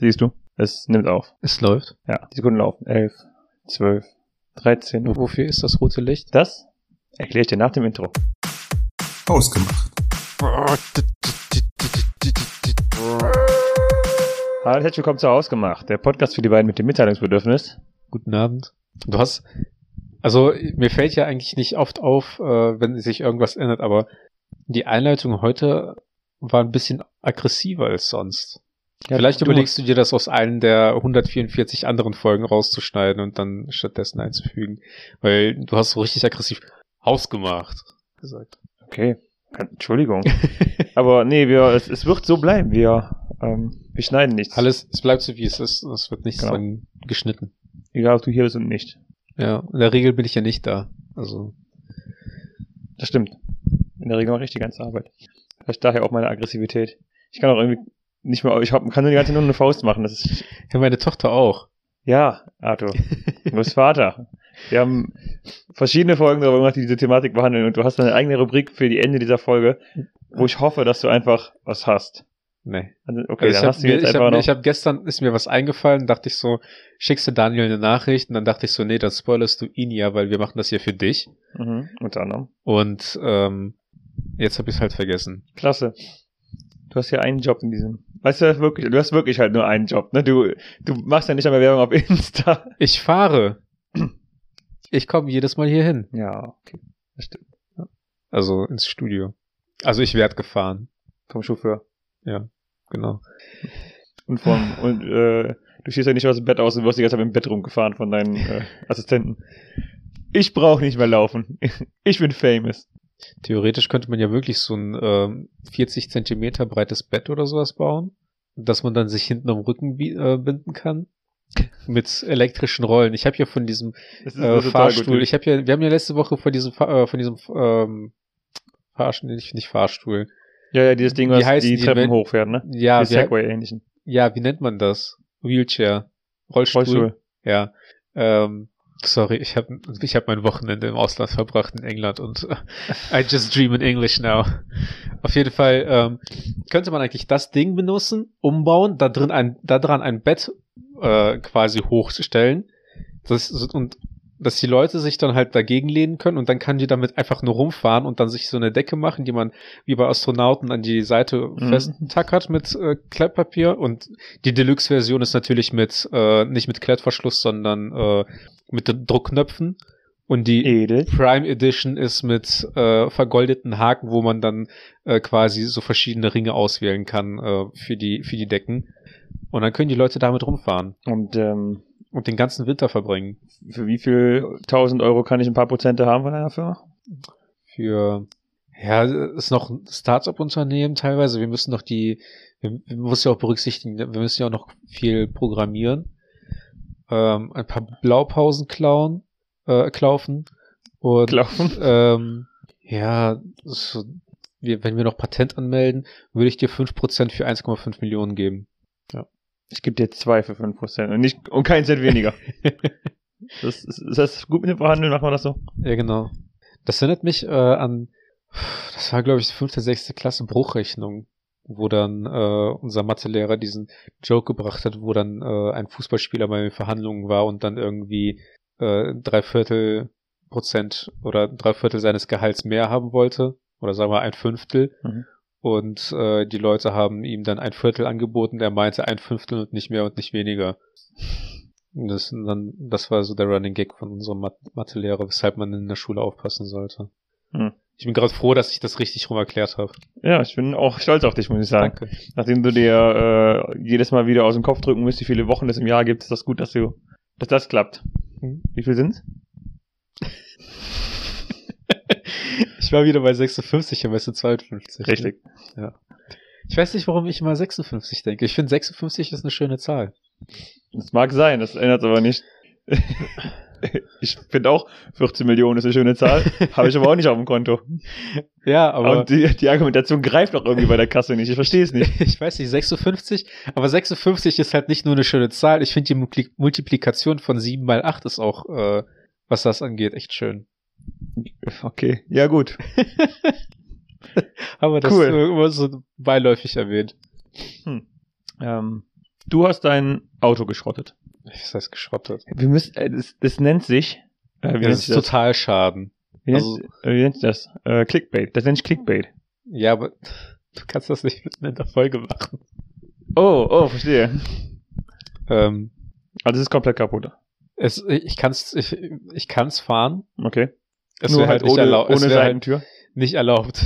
Siehst du? Es nimmt auf. Es läuft. Ja, die Sekunden laufen. 11, 12, 13. Wofür ist das rote Licht? Das erkläre ich dir nach dem Intro. Ausgemacht. Hallo, herzlich willkommen zu Ausgemacht, der Podcast für die beiden mit dem Mitteilungsbedürfnis. Guten Abend. Du hast, also mir fällt ja eigentlich nicht oft auf, äh, wenn sich irgendwas ändert, aber die Einleitung heute war ein bisschen aggressiver als sonst. Ja, Vielleicht überlegst du dir das aus einem der 144 anderen Folgen rauszuschneiden und dann stattdessen einzufügen. Weil du hast so richtig aggressiv ausgemacht gesagt. Okay, Entschuldigung. Aber nee, wir, es, es wird so bleiben. Wir, ähm, wir schneiden nichts. Alles, es bleibt so wie es ist. Es wird nichts Genau. geschnitten. Egal, ob du hier bist und nicht. Ja, in der Regel bin ich ja nicht da. Also, Das stimmt. In der Regel mache ich die ganze Arbeit. Vielleicht daher auch meine Aggressivität. Ich kann auch irgendwie nicht mehr, ich hab, kann nur die ganze Zeit nur eine Faust machen. Das ist, ja, meine Tochter auch. ja, Arthur. Du bist Vater. Wir haben verschiedene Folgen darüber gemacht, die diese Thematik behandeln und du hast eine eigene Rubrik für die Ende dieser Folge, wo ich hoffe, dass du einfach was hast. Nee. Also, okay, Also dann habe hast du jetzt ich einfach hab, noch. ich hab gestern ist mir was eingefallen, dachte ich so, schickst du Daniel eine Nachricht und dann dachte ich so, nee, dann spoilerst du ihn ja, weil wir machen das hier für dich. mhm, unter anderem. Und ähm, jetzt habe ich es halt vergessen. Klasse. Du hast ja einen Job in diesem. Weißt du, wirklich, du hast wirklich halt nur einen Job, ne? Du, du machst ja nicht einmal Werbung auf Insta. Ich fahre. Ich komme jedes Mal hier hin. Ja, okay. Das stimmt. Also ins Studio. Also ich werd gefahren. Vom Chauffeur. Genau. Und vom, und, äh, du stehst ja nicht aus dem Bett aus und wirst die ganze Zeit im Bett rumgefahren von deinen äh, Assistenten. Ich brauche nicht mehr laufen. Ich bin famous. Theoretisch könnte man ja wirklich so ein ähm, 40 Zentimeter breites Bett oder sowas bauen, dass man dann sich hinten am Rücken äh, binden kann. Mit elektrischen Rollen. Ich habe ja von diesem äh, total Fahrstuhl. gut. Ich habe ja, wir haben ja letzte Woche von diesem, Fa- äh, von diesem ähm, Fahrstuhl, nicht, nicht Fahrstuhl. ja, ja, dieses Ding, Wie was heißen die, die, Treppen hochfährt, ne? Ja, die wir, Segway-ähnlichen. ja, wie nennt man das? Wheelchair, Rollstuhl. Rollstuhl. Ja. Ähm, sorry, ich habe ich hab mein Wochenende im Ausland verbracht in England und I just dream in English now. Auf jeden Fall ähm, könnte man eigentlich das Ding benutzen, umbauen, da drin ein, da dran ein Bett äh, quasi hochstellen. Das, und dass die Leute sich dann halt dagegen lehnen können und dann kann die damit einfach nur rumfahren und dann sich so eine Decke machen, die man wie bei Astronauten an die Seite Mhm. festtackert mit äh, Klettpapier und die Deluxe-Version ist natürlich mit äh, nicht mit Klettverschluss, sondern äh, mit Druckknöpfen und die Edel. Prime Edition ist mit äh, vergoldeten Haken, wo man dann äh, quasi so verschiedene Ringe auswählen kann äh, für die für die Decken und dann können die Leute damit rumfahren Und ähm, und den ganzen Winter verbringen. für wie viel tausend Euro kann ich ein paar Prozente haben von einer Firma? für ja, ist noch ein Start-up-Unternehmen teilweise. Wir müssen noch die, wir, wir müssen ja auch berücksichtigen, wir müssen ja auch noch viel programmieren, ähm, ein paar Blaupausen klauen, äh, klaufen und Laufen? ähm, ja, so, wir, wenn wir noch Patent anmelden, würde ich dir 5% für 1,5 Millionen geben. Ich gebe dir zwei für fünf Prozent und nicht und keinen Cent weniger. das, ist, ist das gut mit dem Verhandeln? Machen wir das so? Ja, genau. Das erinnert mich äh, an, das war, glaube ich, fünfte, sechste Klasse Bruchrechnung, wo dann äh, unser Mathelehrer diesen Joke gebracht hat, wo dann äh, ein Fußballspieler in Verhandlungen war und dann irgendwie äh, drei Viertel Prozent oder drei Viertel seines Gehalts mehr haben wollte. Oder sagen wir ein Fünftel. Mhm. Und äh, die Leute haben ihm dann ein Viertel angeboten, er meinte ein Fünftel und nicht mehr und nicht weniger. Und Das, dann, das war so der Running Gag von unserem Mat- Mathelehrer, weshalb man in der Schule aufpassen sollte. Hm. Ich bin gerade froh, dass ich das richtig rum erklärt habe. Ja, ich bin auch stolz auf dich, muss ich sagen. Danke. Nachdem du dir äh, jedes Mal wieder aus dem Kopf drücken musst, wie viele Wochen es im Jahr gibt, ist das gut, dass du, dass das klappt. Hm. Wie viel sind's? Ich war wieder bei 56, aber es sind 52. Richtig. Ich weiß nicht, warum ich immer 56 denke. Ich finde 56 ist eine schöne Zahl. Das mag sein, das ändert aber nicht. ich finde auch 14 Millionen ist eine schöne Zahl, habe ich aber auch nicht auf dem Konto. Ja, aber Und die, die Argumentation greift auch irgendwie bei der Kasse nicht. Ich verstehe es nicht. ich weiß nicht, 56, aber 56 ist halt nicht nur eine schöne Zahl. Ich finde die Multipli- Multiplikation von 7 mal 8 ist auch, äh, was das angeht, echt schön. Okay, ja gut. Aber das Cool. immer so beiläufig erwähnt. Ähm, Du hast dein Auto geschrottet. Was heißt geschrottet? Wir müssen, äh, das, das nennt sich, äh, wie, nennt Das ist das? total Schaden. wie, nennt, also- äh, wie nennt sich das? Äh, Clickbait. Das nennt sich Clickbait. Ja, aber du kannst das nicht mitten in der Folge machen. Oh, oh, verstehe. Ähm, Also es ist komplett kaputt. es, ich kann's, ich, ich kann's fahren. Okay. Es Nur halt halt, ohne, erlau ohne wär halt Seitentür. nicht erlaubt.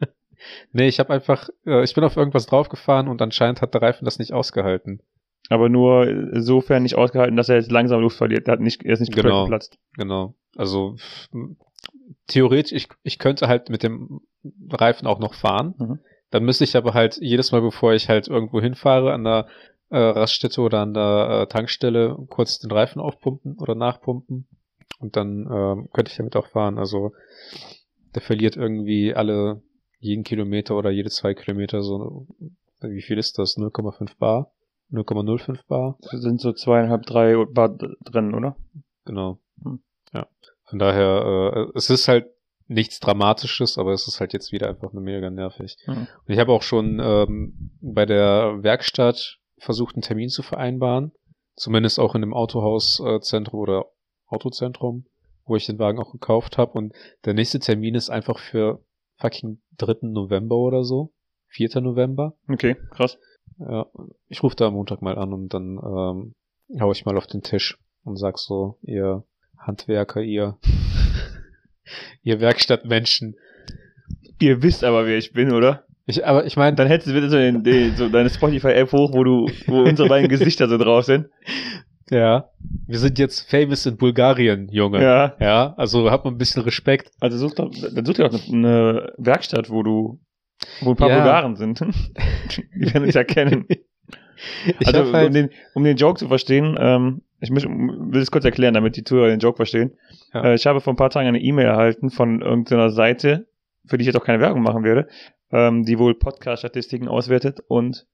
nee, ich habe einfach, äh, ich bin auf irgendwas draufgefahren und anscheinend hat der Reifen das nicht ausgehalten. Aber nur insofern nicht ausgehalten, dass er jetzt langsam Luft verliert. Er, hat nicht, er ist nicht Genau. geplatzt. Genau. Also theoretisch, ich, ich könnte halt mit dem Reifen auch noch fahren. Mhm. Dann müsste ich aber halt jedes Mal, bevor ich halt irgendwo hinfahre, an der äh, Raststätte oder an der äh, Tankstelle kurz den Reifen aufpumpen oder nachpumpen. Und dann ähm, könnte ich damit auch fahren. Also der verliert irgendwie alle jeden Kilometer oder jede zwei Kilometer so, wie viel ist das? 0,5 Bar? 0,05 Bar? Das sind so zweieinhalb, drei Bar drin, oder? Genau. Hm. Ja. Von daher, äh, es ist halt nichts Dramatisches, aber es ist halt jetzt wieder einfach nur mega nervig. Mhm. Und ich habe auch schon ähm, bei der Werkstatt versucht, einen Termin zu vereinbaren. Zumindest auch in dem Autohauszentrum oder Autozentrum, wo ich den Wagen auch gekauft habe. Und der nächste Termin ist einfach für fucking 3. November oder so. 4. November. Okay, krass. Ja, ich rufe da am Montag mal an und dann ähm, hau ich mal auf den Tisch und sag so, ihr Handwerker, ihr, ihr Werkstattmenschen. Ihr wisst aber, wer ich bin, oder? Ich, aber ich meine, Dann hättest du bitte so, den, den, so deine Spotify-App hoch, wo du, wo unsere beiden Gesichter so drauf sind. Ja, wir sind jetzt famous in Bulgarien, Junge. Ja. Ja, also hab mal ein bisschen Respekt. Also such doch, dann such dir doch eine, Werkstatt, wo du, wo ein paar Ja. Bulgaren sind. Die werden uns ja kennen. Ich also, halt, um, den, um den Joke zu verstehen, ähm, ich muss, will es kurz erklären, damit die Zuhörer den Joke verstehen. Ja. Äh, ich habe vor ein paar Tagen eine E-Mail erhalten von irgendeiner Seite, für die ich jetzt auch keine Werbung machen werde, ähm, die wohl Podcast-Statistiken auswertet und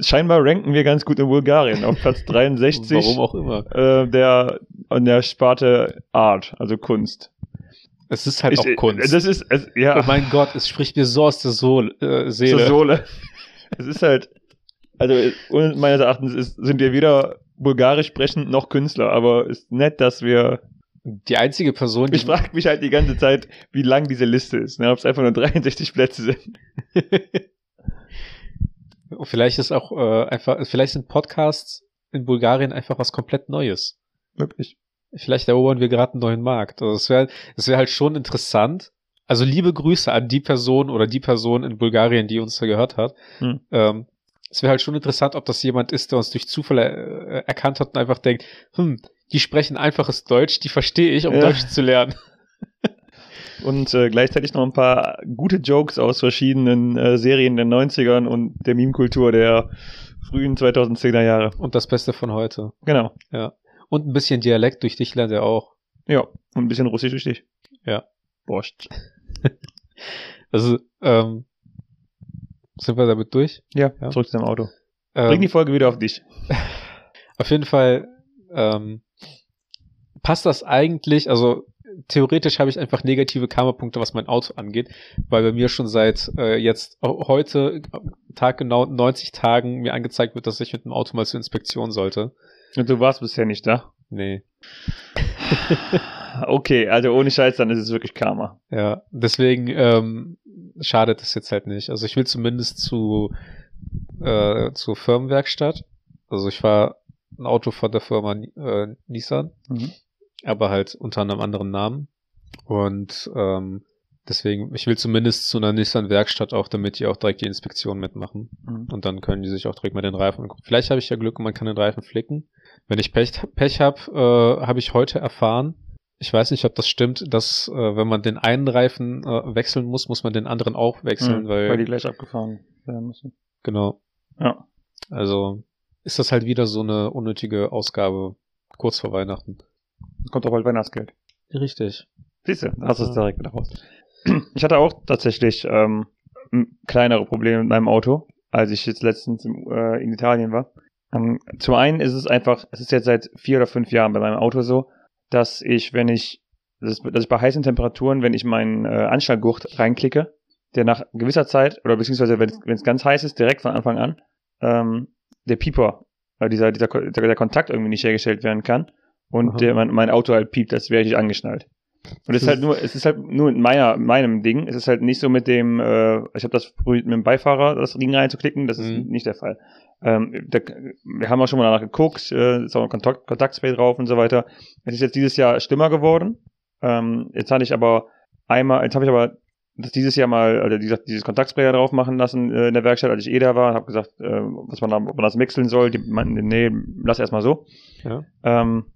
scheinbar ranken wir ganz gut in Bulgarien auf Platz 63 warum auch immer. äh, der an der Sparte Art, also Kunst. Es ist halt Ich- auch Kunst. Das ist, es, ja, oh mein Gott, es spricht mir so aus der Sohl, äh, Seele. zur Sohle. Es ist halt, also und meines Erachtens ist, sind wir weder bulgarisch sprechend noch Künstler, aber ist nett, dass wir. Die einzige Person, Ich frage mich halt die ganze Zeit, wie lang diese Liste ist, ne, ob es einfach nur 63 Plätze sind. Vielleicht ist auch äh, einfach, vielleicht sind Podcasts in Bulgarien einfach was komplett Neues. Wirklich. Vielleicht erobern wir gerade einen neuen Markt. Also es wäre es wär halt schon interessant. Also liebe Grüße an die Person oder die Person in Bulgarien, die uns da gehört hat. Hm. Ähm, es wäre halt schon interessant, ob das jemand ist, der uns durch Zufall äh, erkannt hat und einfach denkt, hm, die sprechen einfaches Deutsch, die verstehe ich, um Ja. Deutsch zu lernen. Und äh, gleichzeitig noch ein paar gute Jokes aus verschiedenen äh, Serien der 90ern und der Meme-Kultur der frühen 2010er Jahre. Und das Beste von heute. Genau. Und ein bisschen Dialekt durch dich lernt er auch. Ja. Und ein bisschen Russisch durch dich. Ja. Borscht. Also, ähm, sind wir damit durch? Ja, Ja. zurück zu deinem Auto. Ähm, Bring die Folge wieder auf dich. Auf jeden Fall ähm, passt das eigentlich, also theoretisch habe ich einfach negative Karma-Punkte, was mein Auto angeht, weil bei mir schon seit äh, jetzt heute taggenau 90 Tagen mir angezeigt wird, dass ich mit dem Auto mal zur Inspektion sollte. Und du warst bisher nicht da. Nee. Okay, also ohne Scheiß, dann ist es wirklich Karma. Ja, deswegen ähm, schadet es jetzt halt nicht. Also ich will zumindest zu äh, zur Firmenwerkstatt. Also ich war ein Auto von der Firma äh, Nissan. Mhm. Aber halt unter einem anderen Namen. Und ähm, deswegen, ich will zumindest zu einer Nissan-Werkstatt auch, damit die auch direkt die Inspektion mitmachen. Mhm. Und dann können die sich auch direkt mal den Reifen angucken. Vielleicht habe ich ja Glück und man kann den Reifen flicken. Wenn ich Pech, Pech habe, äh, habe ich heute erfahren, ich weiß nicht, ob das stimmt, dass äh, wenn man den einen Reifen äh, wechseln muss, muss man den anderen auch wechseln, Mhm, weil, weil die gleich abgefahren werden müssen. genau. Ja. Also ist das halt wieder so eine unnötige Ausgabe kurz vor Weihnachten. Kommt auch bald Weihnachtsgeld. Richtig. Siehst du, hast du es direkt wieder raus. Ich hatte auch tatsächlich ähm, kleinere Probleme mit meinem Auto, als ich jetzt letztens im, äh, in Italien war. Ähm, zum einen ist es einfach, es ist jetzt seit vier oder fünf Jahren bei meinem Auto so, dass ich, wenn ich, dass, ich bei heißen Temperaturen, wenn ich meinen äh, Anschlaggurt reinklicke, der nach gewisser Zeit, oder beziehungsweise wenn es ganz heiß ist, direkt von Anfang an, ähm, der Pieper weil dieser, dieser, der Kontakt irgendwie nicht hergestellt werden kann und Aha. der, mein, mein Auto halt piept, als wäre ich angeschnallt. Und es ist halt nur, es ist halt nur in meiner, meinem Ding. Es ist halt nicht so mit dem, äh, ich habe das probiert mit dem Beifahrer, das Ding reinzuklicken, das ist Mhm. nicht der Fall. Ähm, da, wir haben auch schon mal danach geguckt, äh, ist auch ein Kontakt, Kontaktspray drauf und so weiter. Es ist jetzt dieses Jahr schlimmer geworden. Ähm, jetzt hatte ich aber einmal, jetzt habe ich aber das dieses Jahr mal, also dieses, dieses Kontaktspray da drauf machen lassen äh, in der Werkstatt, als ich eh da war, habe gesagt, äh, was man da, ob man das wechseln soll. Die meinten, nee, lass erstmal so. Ja. Ähm,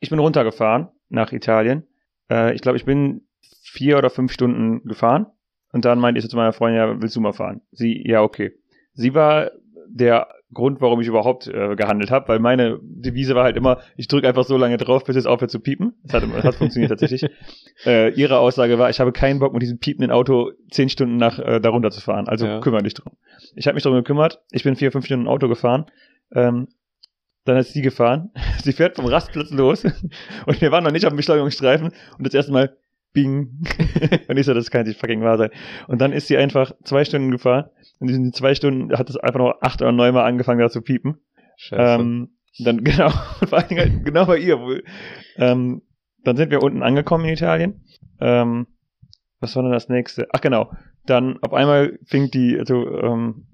ich bin runtergefahren nach Italien. Äh, ich glaube, ich bin vier oder fünf Stunden gefahren. Und dann meinte ich so zu meiner Freundin, ja, willst du mal fahren? Sie, ja, okay. Sie war der Grund, warum ich überhaupt äh, gehandelt habe, weil meine Devise war halt immer, ich drücke einfach so lange drauf, bis es aufhört zu piepen. Das hat, das hat funktioniert tatsächlich. Äh, ihre Aussage war, ich habe keinen Bock mit diesem piependen Auto zehn Stunden nach äh, darunter zu fahren. Also Ja. kümmere dich drum. Ich habe mich darum gekümmert. Ich bin vier, fünf Stunden Auto gefahren. Ähm, dann ist sie gefahren. Sie fährt vom Rastplatz los und wir waren noch nicht auf dem Beschleunigungsstreifen und das erste Mal Bing. und ich so, das kann nicht fucking wahr sein. Und dann ist sie einfach zwei Stunden gefahren. Und in diesen zwei Stunden hat es einfach noch acht oder neun Mal angefangen, da zu piepen. Scheiße. Ähm, dann genau, vor allen Dingen halt genau bei ihr. Wo, ähm, dann sind wir unten angekommen in Italien. Ähm, was war denn das nächste? Ach genau. Dann auf einmal fing die, also ähm,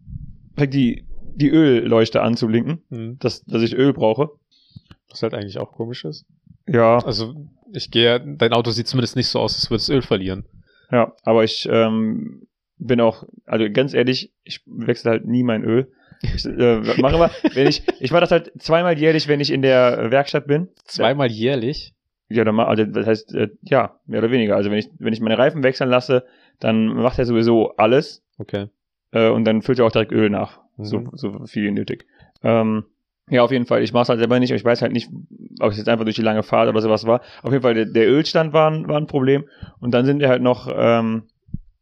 fängt die die Ölleuchte an zu blinken, Hm. dass, dass ich Öl brauche. Was halt eigentlich auch komisch ist. Ja, Also, ich gehe, dein Auto sieht zumindest nicht so aus, als würde es Öl verlieren. ja, aber ich ähm, bin auch, also ganz ehrlich, ich wechsle halt nie mein Öl. Ich äh, mache immer, wenn ich, ich mache das halt zweimal jährlich, wenn ich in der Werkstatt bin. Zweimal jährlich. Ja, dann ma- also das heißt, äh, ja, mehr oder weniger. Also wenn ich, wenn ich meine Reifen wechseln lasse, dann macht er sowieso alles Okay. äh, und dann füllt er auch direkt Öl nach. Mhm. So, so viel nötig. Ähm, ja, auf jeden Fall. Ich mache es halt selber nicht und ich weiß halt nicht, ob es jetzt einfach durch die lange Fahrt oder sowas war. Auf jeden Fall, der, der Ölstand war, ein- war ein Problem. Und dann sind wir halt noch ähm,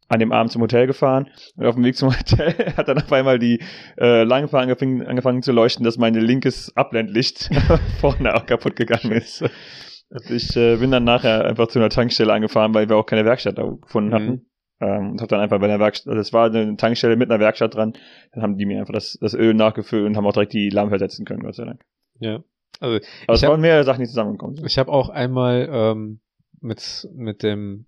an dem Abend zum Hotel gefahren. Und auf dem Weg zum Hotel hat dann auf einmal die äh, Langfahrt angefangen, angefangen zu leuchten, dass mein linkes Abblendlicht vorne auch kaputt gegangen ist. Und ich äh, bin dann nachher einfach zu einer Tankstelle angefahren, weil wir auch keine Werkstatt gefunden hatten. Ähm, und hab dann einfach bei der Werkstatt, also es war eine Tankstelle mit einer Werkstatt dran, dann haben die mir einfach das, das Öl nachgefüllt und haben auch direkt die Lampe ersetzen können, Gott sei Dank. Ja. Also, Aber es hab- waren mehrere Sachen, die zusammengekommen sind. Ich habe auch einmal ähm, mit, mit dem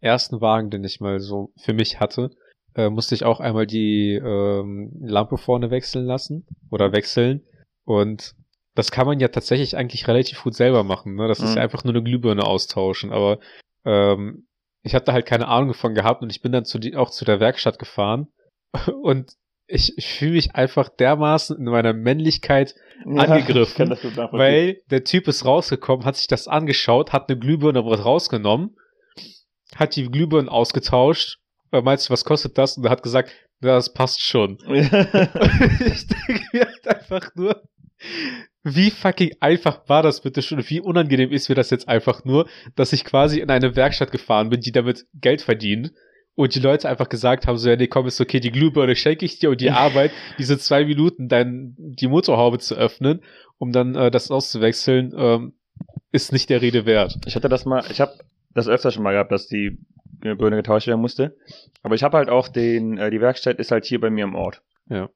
ersten Wagen, den ich mal so für mich hatte, äh, musste ich auch einmal die ähm, Lampe vorne wechseln lassen oder wechseln. Und das kann man ja tatsächlich eigentlich relativ gut selber machen. Ne? Das ist Mhm. ja einfach nur eine Glühbirne austauschen. Aber ähm, ich hatte halt keine Ahnung davon gehabt und ich bin dann zu die, auch zu der Werkstatt gefahren. Und ich, ich fühle mich einfach dermaßen in meiner Männlichkeit angegriffen, gut nachvollziehen. weil der Typ ist rausgekommen, hat sich das angeschaut, hat eine Glühbirne rausgenommen, hat die Glühbirne ausgetauscht, äh, meinst du, was kostet das? Und er hat gesagt, ja, das passt schon. ich denke mir halt einfach nur, wie fucking einfach war das bitte schon? Wie unangenehm ist mir das jetzt einfach nur, dass ich quasi in eine Werkstatt gefahren bin, die damit Geld verdient und die Leute einfach gesagt haben, so, ja, nee, komm, ist okay, die Glühbirne schenke ich dir und die Arbeit, diese zwei Minuten, dein, die Motorhaube zu öffnen, um dann äh, das auszuwechseln, ähm, ist nicht der Rede wert. Ich hatte das mal, ich habe das öfter schon mal gehabt, dass die Birne getauscht werden musste. Aber ich habe halt auch den, äh, die Werkstatt ist halt hier bei mir im Ort. Ja.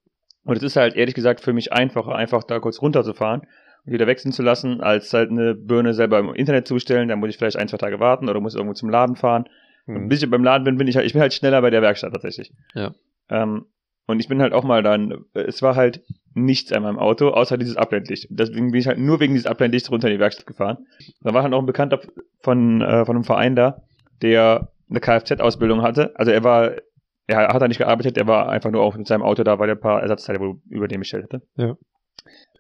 Und es ist halt ehrlich gesagt für mich einfacher, einfach da kurz runterzufahren und wieder wechseln zu lassen, als halt eine Birne selber im Internet zu bestellen. Da muss ich vielleicht ein, zwei Tage warten oder muss irgendwo zum Laden fahren. Und Hm. bis ich beim Laden bin, bin ich halt, ich bin halt schneller bei der Werkstatt tatsächlich. Ja. Ähm, und ich bin halt auch mal dann, es war halt nichts an meinem Auto, außer dieses Abblendlicht. Deswegen bin ich halt nur wegen dieses Abblendlichts runter in die Werkstatt gefahren. Da war halt noch ein Bekannter von, äh, von einem Verein da, der eine Kfz-Ausbildung hatte. Also er war, er hat da nicht gearbeitet, er war einfach nur auch mit seinem Auto da, weil er ein paar Ersatzteile wohl über den bestellt hatte. Ja.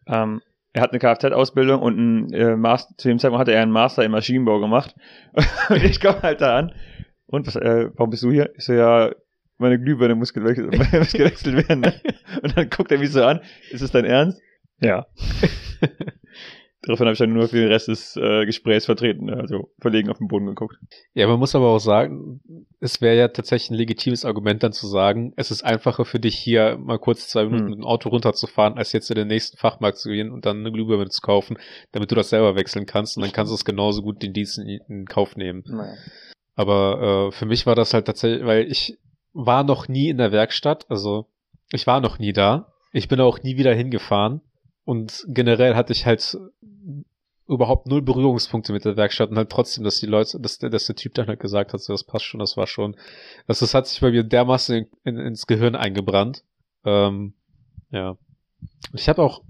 Ähm, er hat eine Kfz-Ausbildung und ein, äh, Master, zu dem Zeitpunkt hatte er einen Master im Maschinenbau gemacht. und ich komme halt da an. Und was, äh, warum bist du hier? Ich so, ja, meine Glühbirne muss gewechselt, muss gewechselt werden. Ne? Und dann guckt er mich so an. Ist es dein Ernst? Ja. Daraufhin habe ich dann nur für den Rest des äh, Gesprächs vertreten, also verlegen auf den Boden geguckt. Ja, man muss aber auch sagen, es wäre ja tatsächlich ein legitimes Argument dann zu sagen, es ist einfacher für dich hier mal kurz zwei Minuten Hm. mit dem Auto runterzufahren, als jetzt in den nächsten Fachmarkt zu gehen und dann eine Glühbirne zu kaufen, damit du das selber wechseln kannst und dann kannst du es genauso gut den Dienst in, in Kauf nehmen. Naja. Aber äh, für mich war das halt tatsächlich, weil ich war noch nie in der Werkstatt, also ich war noch nie da. Ich bin auch nie wieder hingefahren. Und generell hatte ich halt überhaupt null Berührungspunkte mit der Werkstatt und halt trotzdem, dass die Leute, dass der, dass der Typ dann halt gesagt hat, so, das passt schon, das war schon, das, das hat sich bei mir dermaßen in, in, ins Gehirn eingebrannt. Ähm, ja. Ich habe auch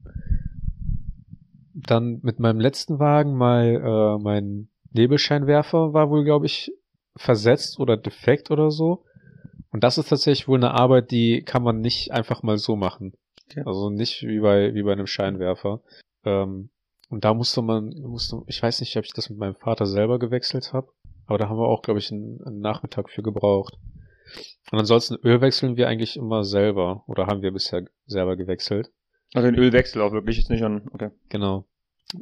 dann mit meinem letzten Wagen mal äh, mein Nebelscheinwerfer war wohl, glaube ich, versetzt oder defekt oder so. Und das ist tatsächlich wohl eine Arbeit, die kann man nicht einfach mal so machen. Okay. Also nicht wie bei, wie bei einem Scheinwerfer. Ähm, und da musste man, musste, ich weiß nicht, ob ich das mit meinem Vater selber gewechselt habe, aber da haben wir auch, glaube ich, einen, einen Nachmittag für gebraucht. Und ansonsten Öl wechseln wir eigentlich immer selber oder haben wir bisher selber gewechselt. Also den Ölwechsel auch wirklich, ist nicht schon, okay. Genau.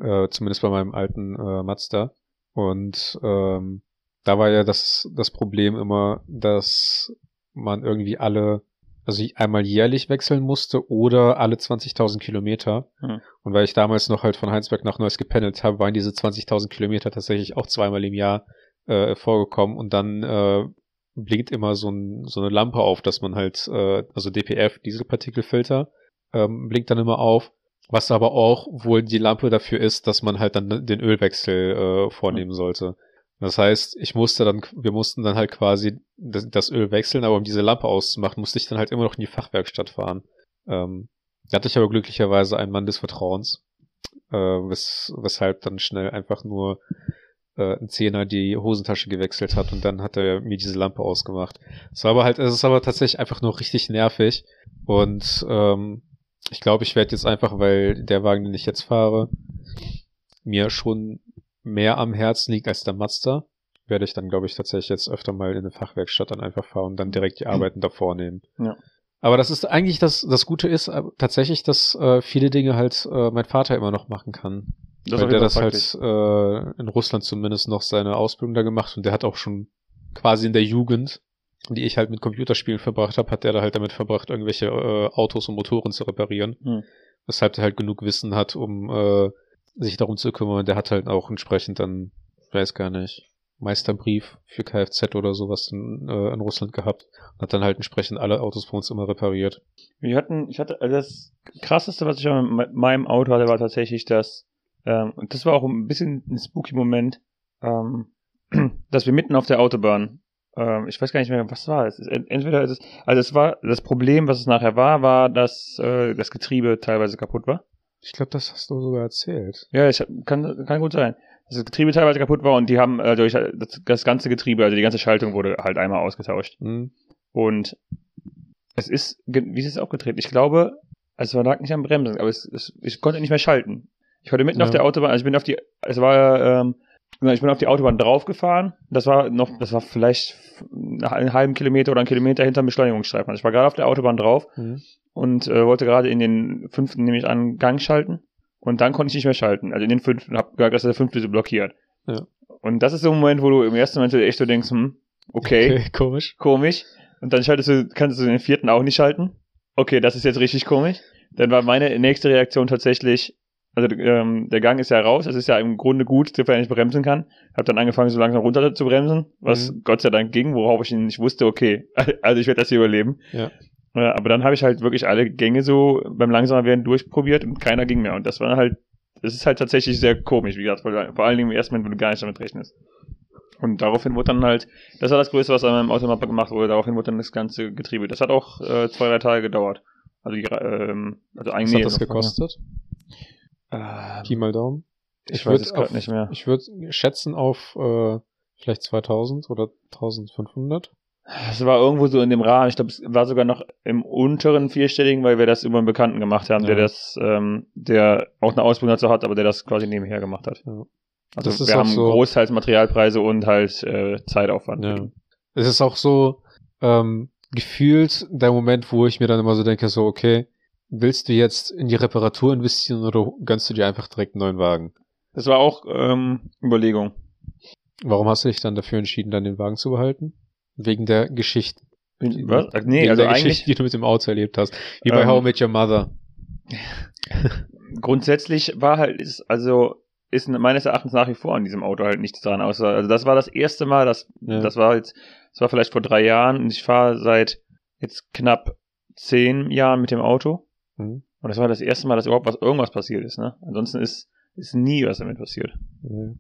Äh, zumindest bei meinem alten äh, Mazda. Und ähm, da war ja das, das Problem immer, dass man irgendwie alle, also einmal jährlich wechseln musste oder alle 20.000 Kilometer. Hm. Und weil ich damals noch halt von Heinsberg nach Neuss gependelt habe, waren diese 20.000 Kilometer tatsächlich auch zweimal im Jahr äh, vorgekommen. Und dann äh, blinkt immer so, ein, so eine Lampe auf, dass man halt, äh, also DPF, Dieselpartikelfilter, ähm, blinkt dann immer auf. Was aber auch wohl die Lampe dafür ist, dass man halt dann den Ölwechsel äh, vornehmen sollte. Das heißt, ich musste dann, wir mussten dann halt quasi das, das Öl wechseln, aber um diese Lampe auszumachen, musste ich dann halt immer noch in die Fachwerkstatt fahren. Ähm, da hatte ich aber glücklicherweise einen Mann des Vertrauens, äh, wes, weshalb dann schnell einfach nur äh, ein Zehner die Hosentasche gewechselt hat und dann hat er mir diese Lampe ausgemacht. Es war aber halt, es ist aber tatsächlich einfach nur richtig nervig und ähm, ich glaube, ich werde jetzt einfach, weil der Wagen, den ich jetzt fahre, mir schon mehr am Herzen liegt als der Mazda, werde ich dann, glaube ich, tatsächlich jetzt öfter mal in eine Fachwerkstatt dann einfach fahren und dann direkt die Arbeiten davor nehmen. Ja. Aber das ist eigentlich das, das Gute ist äh, tatsächlich, dass äh, viele Dinge halt äh, mein Vater immer noch machen kann. Das weil der das halt äh, in Russland zumindest noch seine Ausbildung da gemacht und der hat auch schon quasi in der Jugend, die ich halt mit Computerspielen verbracht habe, hat der da halt damit verbracht, irgendwelche äh, Autos und Motoren zu reparieren. Hm. Weshalb der halt genug Wissen hat, um äh, sich darum zu kümmern. Der hat halt auch entsprechend dann, weiß gar nicht, Meisterbrief für Kfz oder sowas in, äh, in Russland gehabt. Und hat dann halt entsprechend alle Autos bei uns immer repariert. Wir hatten, ich hatte, also das krasseste, was ich mit meinem Auto hatte, war tatsächlich das, ähm, und das war auch ein bisschen ein spooky Moment, ähm, dass wir mitten auf der Autobahn, ähm, ich weiß gar nicht mehr, was war es. Entweder ist es, also es war, das Problem, was es nachher war, war, dass äh, das Getriebe teilweise kaputt war. Ich glaube, das hast du sogar erzählt. Ja, ich kann, kann gut sein. Dass das Getriebe teilweise kaputt war und die haben äh, durch das, das ganze Getriebe, also die ganze Schaltung wurde halt einmal ausgetauscht. Hm. Und es ist, wie ist es aufgetreten? Ich glaube, es war lag nicht am Bremsen, aber es, es, ich konnte nicht mehr schalten. Ich konnte mitten Ja. auf der Autobahn, also ich bin auf die, es war, ähm, ich bin auf die Autobahn draufgefahren. Das war noch, das war vielleicht einen halben Kilometer oder einen Kilometer hinterm Beschleunigungsstreifen. Also ich war gerade auf der Autobahn drauf Hm. und äh, wollte gerade in den fünften, nämlich an, Gang schalten. Und dann konnte ich nicht mehr schalten. Also in den fünften, hab gehört, dass der fünfte so blockiert. Ja. Und das ist so ein Moment, wo du im ersten Moment echt so denkst, hm, okay, komisch. komisch. Und dann schaltest du, kannst du den vierten auch nicht schalten. Okay, das ist jetzt richtig komisch. Dann war meine nächste Reaktion tatsächlich, also ähm, der Gang ist ja raus, es ist ja im Grunde gut, sofern ich bremsen kann. Hab dann angefangen, so langsam runter zu bremsen, was Mhm. Gott sei Dank ging, worauf ich nicht wusste, okay, also ich werde das hier überleben. Ja. Ja, aber dann habe ich halt wirklich alle Gänge so beim langsamer werden durchprobiert und keiner ging mehr. Und das war halt, das ist halt tatsächlich sehr komisch, wie gesagt, vor allen Dingen im ersten Moment, wenn du gar nicht damit rechnest. Und daraufhin wurde dann halt, das war das Größte, was an meinem Automapper gemacht wurde, daraufhin wurde dann das ganze Getriebe. Das hat auch äh, zwei, drei Tage gedauert. Also, die, ähm, also Was eigentlich. hat das gekostet? Äh, Pi mal Daumen. ich, ich weiß es gerade nicht mehr. Ich würde schätzen auf äh, vielleicht 2000 oder 1500. Es war irgendwo so in dem Rahmen. Ich glaube, es war sogar noch im unteren vierstelligen, weil wir das über einen Bekannten gemacht haben, der Ja. das, ähm, der auch eine Ausbildung dazu hat, aber der das quasi nebenher gemacht hat. Ja. Also Das ist wir haben so- großteils Materialpreise und halt äh, Zeitaufwand. Ja. Es ist auch so ähm, gefühlt der Moment, wo ich mir dann immer so denke, so, okay, willst du jetzt in die Reparatur investieren oder gönnst du dir einfach direkt einen neuen Wagen? Das war auch ähm, Überlegung. Warum hast du dich dann dafür entschieden, dann den Wagen zu behalten? Wegen der Geschichte. Was? Ach, nee, Wegen also der eigentlich Geschichte, die du mit dem Auto erlebt hast. Wie bei Ähm, How I Met Your Mother. grundsätzlich war halt, ist, also ist meines Erachtens nach wie vor an diesem Auto halt nichts dran, außer, also das war das erste Mal, das, Ja. das war jetzt, das war vielleicht vor drei Jahren und ich fahre seit jetzt knapp zehn Jahren mit dem Auto. Mhm. Und das war das erste Mal, dass überhaupt was, irgendwas passiert ist, ne? Ansonsten ist, ist nie was damit passiert. Ja.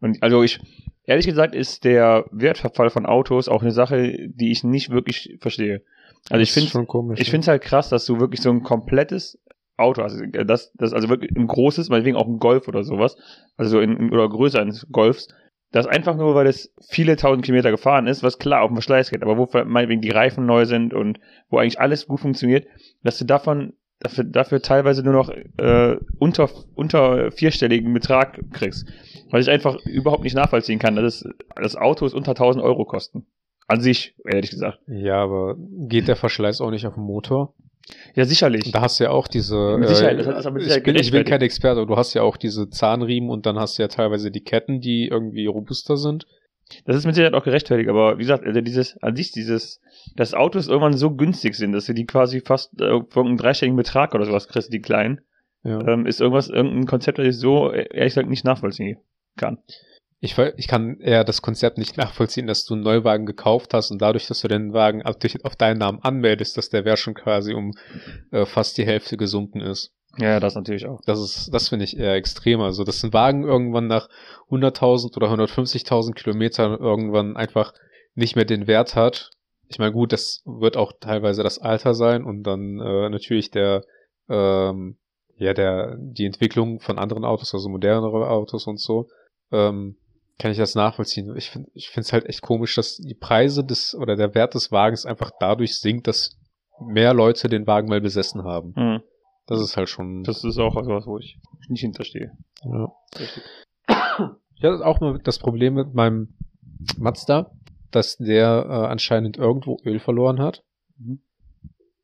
Und also ich, ehrlich gesagt, ist der Wertverfall von Autos auch eine Sache, die ich nicht wirklich verstehe. Also ich finde ich ja. finde es halt krass, dass du wirklich so ein komplettes Auto hast. Also das, das also wirklich ein großes, meinetwegen auch ein Golf oder sowas, also so in, in, oder größer eines Golfs, das einfach nur, weil es viele tausend Kilometer gefahren ist, was klar auf den Verschleiß geht, aber wo meinetwegen die Reifen neu sind und wo eigentlich alles gut funktioniert, dass du davon dafür, dafür teilweise nur noch äh, unter, unter vierstelligen Betrag kriegst. Weil ich einfach überhaupt nicht nachvollziehen kann, dass es, dass Autos unter 1000 Euro kosten. An sich, ehrlich gesagt. ja, aber geht der Verschleiß auch nicht auf dem Motor? Ja, sicherlich. Da hast du ja auch diese. Mit Sicherheit, das ist aber mit ich, bin, ich bin kein Experte, aber du hast ja auch diese Zahnriemen und dann hast du ja teilweise die Ketten, die irgendwie robuster sind. Das ist mit Sicherheit auch gerechtfertigt, aber wie gesagt, also dieses, an sich dieses, dass Autos irgendwann so günstig sind, dass du die quasi fast äh, für einen dreistelligen Betrag oder sowas kriegst, die kleinen, Ja. ähm, ist irgendwas, irgendein Konzept, das ich so äh, ehrlich gesagt nicht nachvollziehen kann. Ich, ich kann eher das Konzept nicht nachvollziehen, dass du einen Neuwagen gekauft hast und dadurch, dass du den Wagen auf deinen Namen anmeldest, dass der Wert schon quasi um äh, fast die Hälfte gesunken ist. Ja, das natürlich auch. Das ist, das finde ich eher extremer. Also, dass ein Wagen irgendwann nach 100.000 oder 150.000 Kilometern irgendwann einfach nicht mehr den Wert hat. Ich meine, gut, das wird auch teilweise das Alter sein und dann äh, natürlich der, ähm, ja, der, die Entwicklung von anderen Autos, also modernere Autos und so, ähm, kann ich das nachvollziehen. Ich finde, ich finde es halt echt komisch, dass die Preise des oder der Wert des Wagens einfach dadurch sinkt, dass mehr Leute den Wagen mal besessen haben. Mhm. Das ist halt schon. Das ist auch was, wo ich nicht hinterstehe. Ja. Ich hatte auch mal das Problem mit meinem Mazda, dass der äh, anscheinend irgendwo Öl verloren hat. Mhm.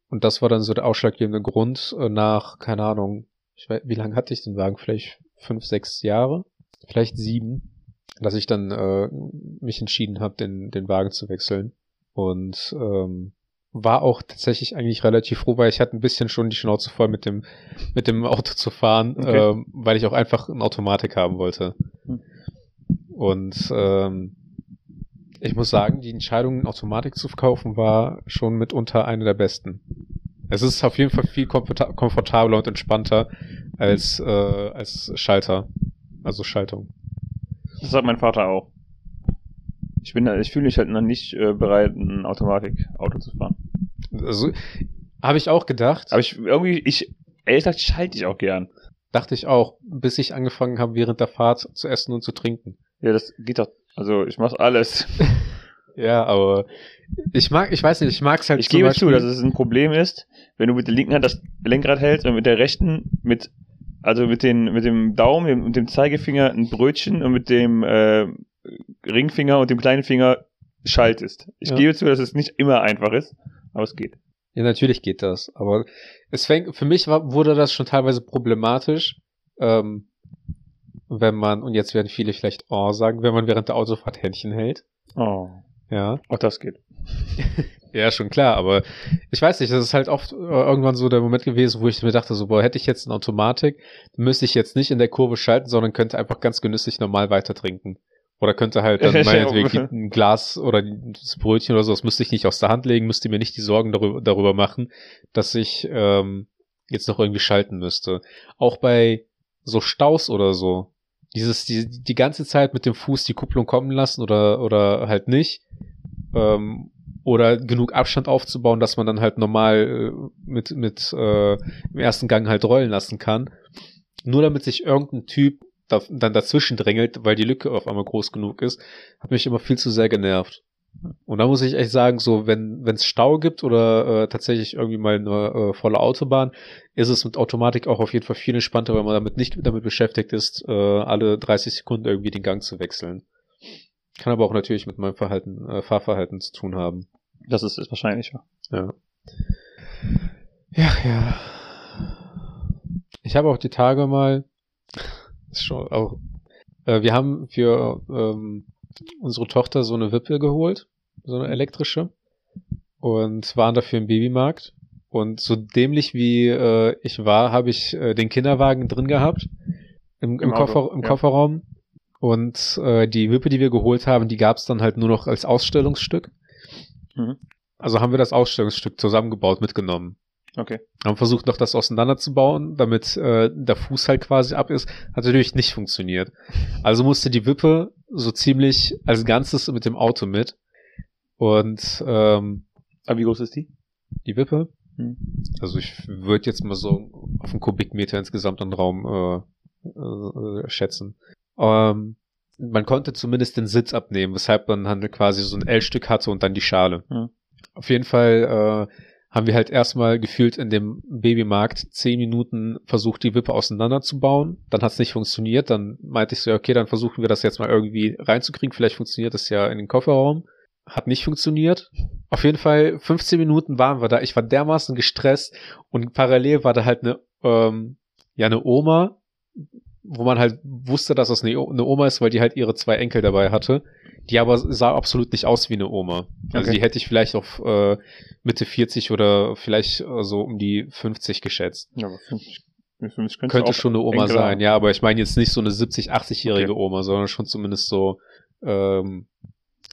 Und das war dann so der ausschlaggebende Grund äh, nach, keine Ahnung, ich weiß, wie lange hatte ich den Wagen? Vielleicht fünf, sechs Jahre? Vielleicht sieben, dass ich dann äh, mich entschieden habe, den, den Wagen zu wechseln. Und ähm, war auch tatsächlich eigentlich relativ froh, weil ich hatte ein bisschen schon die Schnauze voll mit dem, mit dem Auto zu fahren, Okay. ähm, weil ich auch einfach eine Automatik haben wollte. Hm. Und ähm, ich muss sagen, die Entscheidung, eine Automatik zu kaufen, war schon mitunter eine der besten. Es ist auf jeden Fall viel komforta komfortabler und entspannter als, äh, als Schalter. Also Schaltung. Das sagt mein Vater auch. Ich bin, ich fühle mich halt noch nicht äh, bereit, ein Automatikauto zu fahren. Also, habe ich auch gedacht. Aber ich irgendwie, ich, ehrlich gesagt, schalte ich auch gern. dachte ich auch, bis ich angefangen habe, während der Fahrt zu essen und zu trinken. Ja, das geht doch. Also ich mache alles. Ja, aber ich mag, ich weiß nicht, ich mag's halt Ich gebe Beispiel- zu, dass es ein Problem ist, wenn du mit der linken Hand das Lenkrad hältst und mit der rechten mit also mit den mit dem Daumen und dem Zeigefinger ein Brötchen und mit dem äh, Ringfinger und dem kleinen Finger schaltest. Ich Ja. gebe zu, dass es nicht immer einfach ist, aber es geht. Ja, natürlich geht das. Aber es fängt, für mich war, wurde das schon teilweise problematisch, ähm, wenn man, und jetzt werden viele vielleicht oh sagen, wenn man während der Autofahrt Händchen hält. Oh, Ja. auch das geht. Ja, schon klar, aber ich weiß nicht, das ist halt oft äh, irgendwann so der Moment gewesen, wo ich mir dachte, so, boah, hätte ich jetzt eine Automatik, müsste ich jetzt nicht in der Kurve schalten, sondern könnte einfach ganz genüsslich normal weiter trinken. Oder könnte halt dann meinetwegen ein Glas oder das Brötchen oder so, das müsste ich nicht aus der Hand legen, müsste mir nicht die Sorgen darüber, darüber machen, dass ich ähm, jetzt noch irgendwie schalten müsste. Auch bei so Staus oder so, dieses, die, die ganze Zeit mit dem Fuß die Kupplung kommen lassen oder, oder halt nicht, ähm, oder genug Abstand aufzubauen, dass man dann halt normal äh, mit, mit äh, im ersten Gang halt rollen lassen kann. Nur damit sich irgendein Typ da, dann dazwischen drängelt, weil die Lücke auf einmal groß genug ist, hat mich immer viel zu sehr genervt. Und da muss ich echt sagen, so wenn es Stau gibt oder äh, tatsächlich irgendwie mal eine äh, volle Autobahn, ist es mit Automatik auch auf jeden Fall viel entspannter, weil man damit nicht damit beschäftigt ist, äh, alle 30 Sekunden irgendwie den Gang zu wechseln. Kann aber auch natürlich mit meinem Verhalten, äh, Fahrverhalten zu tun haben. Das ist es wahrscheinlich. ja. Ja. Ja, ja. Ich habe auch die Tage mal, ist schon auch, äh, wir haben für ähm, unsere Tochter so eine Wippe geholt, so eine elektrische, und waren dafür im Babymarkt. Und so dämlich wie äh, ich war, habe ich äh, den Kinderwagen drin gehabt, im, im, Im Koffer, im ja. Kofferraum. Und äh, die Wippe, die wir geholt haben, die gab es dann halt nur noch als Ausstellungsstück. Mhm. Also haben wir das Ausstellungsstück zusammengebaut, mitgenommen. Okay. Haben versucht noch das auseinanderzubauen, damit äh, der Fuß halt quasi ab ist. Hat natürlich nicht funktioniert. Also musste die Wippe so ziemlich als Ganzes mit dem Auto mit. Und ähm, Aber wie groß ist die? die Wippe, Hm. also ich würde jetzt mal so auf einen Kubikmeter insgesamt an Raum äh, äh, schätzen. Ähm, man konnte zumindest den Sitz abnehmen, weshalb man dann quasi so ein L-Stück hatte und dann die Schale. Hm. Auf jeden Fall äh, haben wir halt erstmal gefühlt in dem Babymarkt zehn Minuten versucht, die Wippe auseinanderzubauen. Dann hat es nicht funktioniert. Dann meinte ich so, okay, dann versuchen wir das jetzt mal irgendwie reinzukriegen. Vielleicht funktioniert das ja in den Kofferraum. Hat nicht funktioniert. Auf jeden Fall 15 Minuten waren wir da. Ich war dermaßen gestresst und parallel war da halt eine, ähm, ja, eine Oma, wo man halt wusste, dass das eine, Oma ist, weil die halt ihre zwei Enkel dabei hatte. Die aber sah absolut nicht aus wie eine Oma. Also Okay. die hätte ich vielleicht auf äh, Mitte 40 oder vielleicht äh, so um die 50 geschätzt. Ja, aber 50, 50 könnte, Könnte schon eine Oma Enkel sein, haben. ja, aber ich meine jetzt nicht so eine 70, 80-jährige Okay. Oma, sondern schon zumindest so ähm,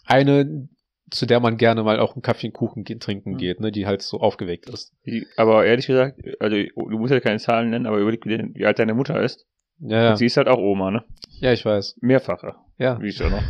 eine, zu der man gerne mal auch einen Kaffee und Kuchen trinken geht, ne, die halt so aufgeweckt ist. Aber ehrlich gesagt, also du musst ja keine Zahlen nennen, aber überleg, wie wie alt deine Mutter ist. Ja, ja, Und sie ist halt auch Oma, ne? ja ich weiß. Mehrfache, Ja, wie schon noch.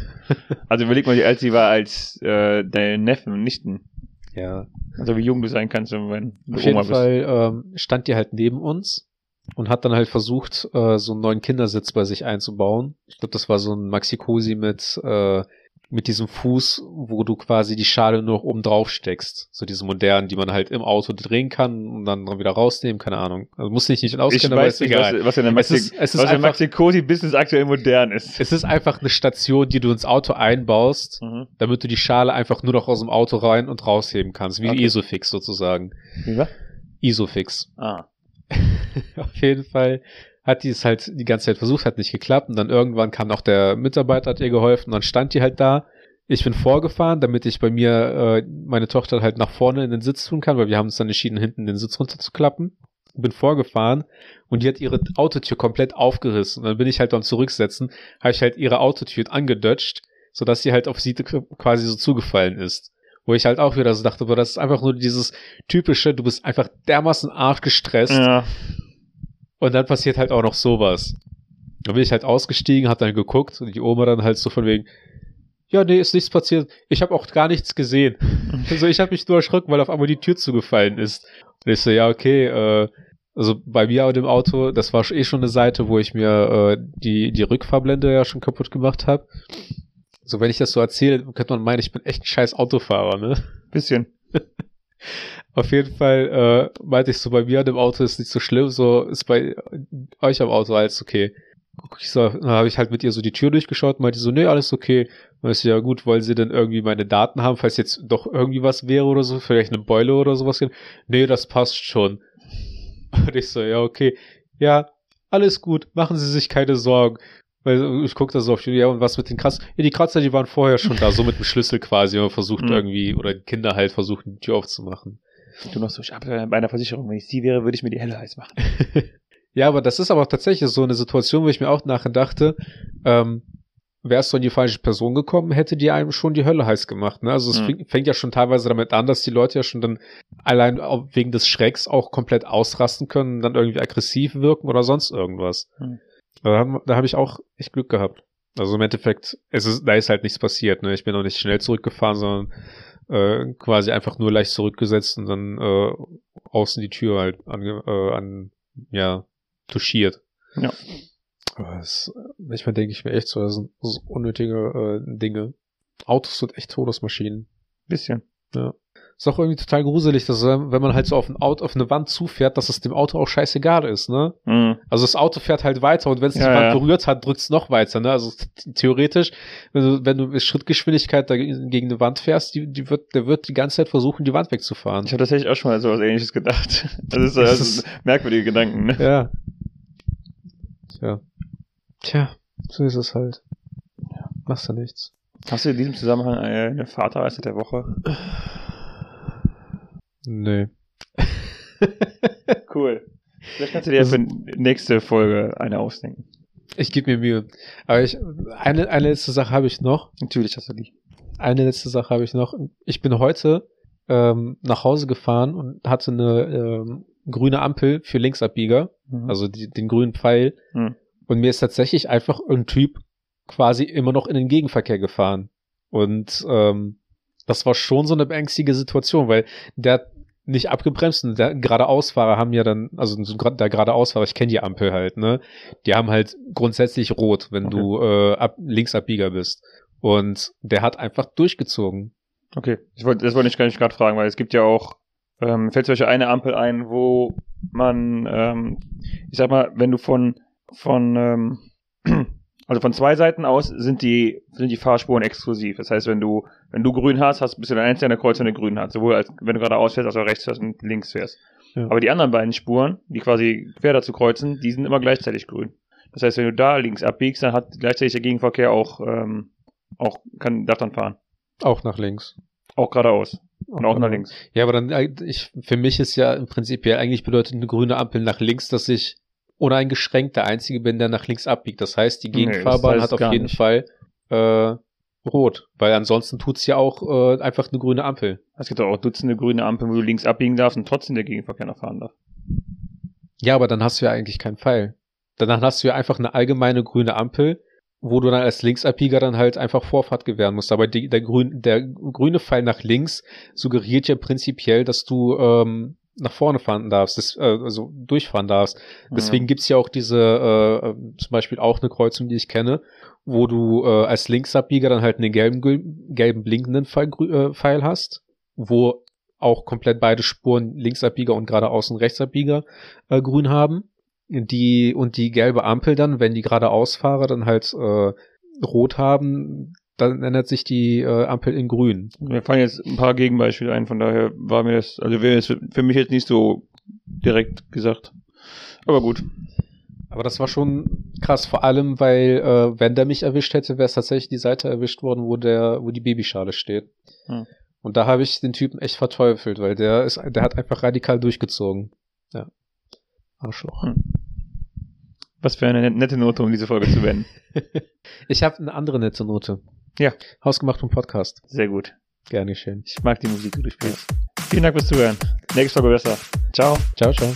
also überleg mal, wie alt sie war als äh, deine Neffen und Nichten. ja. Also wie jung du sein kannst, wenn du Auf Oma jeden Fall ähm, stand die halt neben uns und hat dann halt versucht, äh, so einen neuen Kindersitz bei sich einzubauen. Ich glaube, das war so ein Maxi-Cosi mit, äh, mit diesem Fuß, wo du quasi die Schale nur noch oben drauf steckst. So diese modernen, die man halt im Auto drehen kann und dann wieder rausnehmen, keine Ahnung. Also muss ich nicht auskennen, Ich aber ist nicht, egal. was, was in der Es Maxi, ist, es ist was in der einfach, Cosi Business aktuell modern ist. es ist einfach eine Station, die du ins Auto einbaust, Mhm. damit du die Schale einfach nur noch aus dem Auto rein und rausheben kannst, wie Okay. Isofix sozusagen. Wie war? Isofix. Ah. Auf jeden Fall hat die es halt die ganze Zeit versucht, hat nicht geklappt. Und dann irgendwann kam auch der Mitarbeiter, hat ihr geholfen. Und dann stand die halt da. Ich bin vorgefahren, damit ich bei mir äh, meine Tochter halt nach vorne in den Sitz tun kann, weil wir haben uns dann entschieden, hinten den Sitz runterzuklappen. Bin vorgefahren und die hat ihre Autotür komplett aufgerissen. Und dann bin ich halt beim Zurücksetzen, habe ich halt ihre Autotür angedötscht, sodass sie halt auf sie quasi so zugefallen ist. Wo ich halt auch wieder so dachte, boah, das ist einfach nur dieses typische, du bist einfach dermaßen arg gestresst. Ja. Und dann passiert halt auch noch sowas. Dann bin ich halt ausgestiegen, hab dann geguckt und die Oma dann halt so von wegen, ja, nee, ist nichts passiert. Ich habe auch gar nichts gesehen. Also ich habe mich nur erschrocken, weil auf einmal die Tür zugefallen ist. Und ich so, ja, okay, äh, also bei mir auf dem Auto, das war eh schon eine Seite, wo ich mir äh, die, die Rückfahrblende ja schon kaputt gemacht habe. So, wenn ich das so erzähle, könnte man meinen, ich bin echt ein scheiß Autofahrer, ne? Bisschen. Auf jeden Fall äh, meinte ich so, bei mir an dem Auto ist nicht so schlimm, so ist bei euch am Auto alles okay. Ich so, dann habe ich halt mit ihr so die Tür durchgeschaut, meinte so, nee, alles okay. Dann ist sie, ja gut, wollen sie denn irgendwie meine Daten haben, falls jetzt doch irgendwie was wäre oder so, vielleicht eine Beule oder sowas. Nee, das passt schon. Und ich so, ja, okay. Ja, alles gut, machen Sie sich keine Sorgen. Weil ich gucke da so auf die, ja, und was mit den Kratzern? Ja, die Kratzer, die waren vorher schon da, so mit dem Schlüssel quasi, und versucht Mhm. irgendwie, oder Kinder halt versuchen, die Tür aufzumachen. Du noch so, ich habe bei einer Versicherung, wenn ich sie wäre, würde ich mir die Helle heiß machen. Ja, aber das ist aber auch tatsächlich so eine Situation, wo ich mir auch nachher dachte, ähm, wärst du an die falsche Person gekommen, hätte die einem schon die Hölle heiß gemacht. Ne? Also es Mhm. fängt ja schon teilweise damit an, dass die Leute ja schon dann allein wegen des Schrecks auch komplett ausrasten können, dann irgendwie aggressiv wirken oder sonst irgendwas. Mhm. Da habe da hab ich auch echt Glück gehabt. Also im Endeffekt, es ist, da ist halt nichts passiert. Ne? Ich bin auch nicht schnell zurückgefahren, sondern äh, quasi einfach nur leicht zurückgesetzt und dann äh, außen die Tür halt ange, äh, an, ja, touchiert. Ja. Aber es, manchmal denke ich mir echt so, das sind so unnötige äh, Dinge. Autos sind echt Todesmaschinen. Bisschen. Ist auch irgendwie total gruselig, dass wenn wenn man halt so auf ein Auto, auf eine Wand zufährt, dass es dem Auto auch scheißegal ist, ne? Mhm. Also das Auto fährt halt weiter und wenn es die Ja, Wand ja. berührt hat, drückt es noch weiter, ne? Also theoretisch, wenn du, wenn du mit Schrittgeschwindigkeit dagegen gegen eine Wand fährst, die, die wird, der wird die ganze Zeit versuchen, die Wand wegzufahren. Ich habe tatsächlich auch schon mal so was ähnliches gedacht. Das ist, Das ist- ist merkwürdige Gedanken, ne? Ja. Tja. Tja, so ist es halt. Ja. Machst du nichts. Hast du in diesem Zusammenhang eine, eine Vaterreise der Woche? Nee. Cool. Vielleicht kannst du dir ja für nächste Folge eine ausdenken. Ich gebe mir Mühe. Aber ich, eine, eine letzte Sache habe ich noch. Natürlich hast du die. Eine letzte Sache habe ich noch. Ich bin heute ähm, nach Hause gefahren und hatte eine ähm, grüne Ampel für Linksabbieger, Mhm. also die, den grünen Pfeil. Mhm. Und mir ist tatsächlich einfach ein Typ quasi immer noch in den Gegenverkehr gefahren. Und ähm, das war schon so eine beängstigende Situation, weil der nicht abgebremst und der geradeausfahrer haben ja dann, also der geradeausfahrer, ich kenne die Ampel halt, ne? Die haben halt grundsätzlich rot, wenn Okay. du äh, ab, Linksabbieger bist. Und der hat einfach durchgezogen. Okay, ich wollte, das wollte ich gar nicht gerade fragen, weil es gibt ja auch, ähm, fällt zum Beispiel eine Ampel ein, wo man, ähm, ich sag mal, wenn du von, von, ähm, also von zwei Seiten aus sind die, sind die Fahrspuren exklusiv. Das heißt, wenn du, wenn du grün hast, hast bist du der Einzige an der Kreuzung, der grün hat. Sowohl als, wenn du geradeaus fährst, als auch rechts fährst und links fährst. Ja. Aber die anderen beiden Spuren, die quasi quer dazu kreuzen, die sind immer gleichzeitig grün. Das heißt, wenn du da links abbiegst, dann hat gleichzeitig der Gegenverkehr auch, ähm, auch, kann, darf dann fahren. Auch nach links. Auch geradeaus. Und auch nach links. Ja, aber dann, äh, ich, für mich ist ja im Prinzip ja eigentlich bedeutet eine grüne Ampel nach links, dass ich uneingeschränkt der Einzige bin, der nach links abbiegt. Das heißt, die Nee, das Gegenfahrbahn heißt hat auf jeden nicht. Fall äh, rot, weil ansonsten tut's ja auch äh, einfach eine grüne Ampel. Es gibt auch Dutzende grüne Ampeln, wo du links abbiegen darfst und trotzdem der Gegenverkehr noch fahren darf. Ja, aber dann hast du ja eigentlich keinen Pfeil. Danach hast du ja einfach eine allgemeine grüne Ampel, wo du dann als Linksabbieger dann halt einfach Vorfahrt gewähren musst. Aber die, der, grün, der grüne Pfeil nach links suggeriert ja prinzipiell, dass du ähm, nach vorne fahren darfst, das, äh, also durchfahren darfst. Deswegen gibt's ja auch diese, äh, äh, zum Beispiel auch eine Kreuzung, die ich kenne, wo du äh, als Linksabbieger dann halt einen gelben, gelben blinkenden Pfeil, äh, Pfeil hast, wo auch komplett beide Spuren Linksabbieger und geradeaus und Rechtsabbieger äh, grün haben. Die und die gelbe Ampel dann, wenn die geradeausfahrer dann halt äh, rot haben, dann ändert sich die äh, Ampel in grün. Mir fallen jetzt ein paar Gegenbeispiele ein, von daher war mir das, also wäre es für mich jetzt nicht so direkt gesagt. Aber gut. Aber das war schon krass, vor allem, weil äh, wenn der mich erwischt hätte, wäre es tatsächlich die Seite erwischt worden, wo der, wo die Babyschale steht. Hm. Und da habe ich den Typen echt verteufelt, weil der ist, der hat einfach radikal durchgezogen. Ja. Arschloch. Hm. Was für eine net- nette Note, um diese Folge zu beenden. Ich habe eine andere nette Note. Ja. Hausgemacht und Podcast. Sehr gut. Gerne schön. Ich mag die Musik, die du spielst. Vielen Dank fürs Zuhören. Nächste Folge besser. Ciao. Ciao, ciao.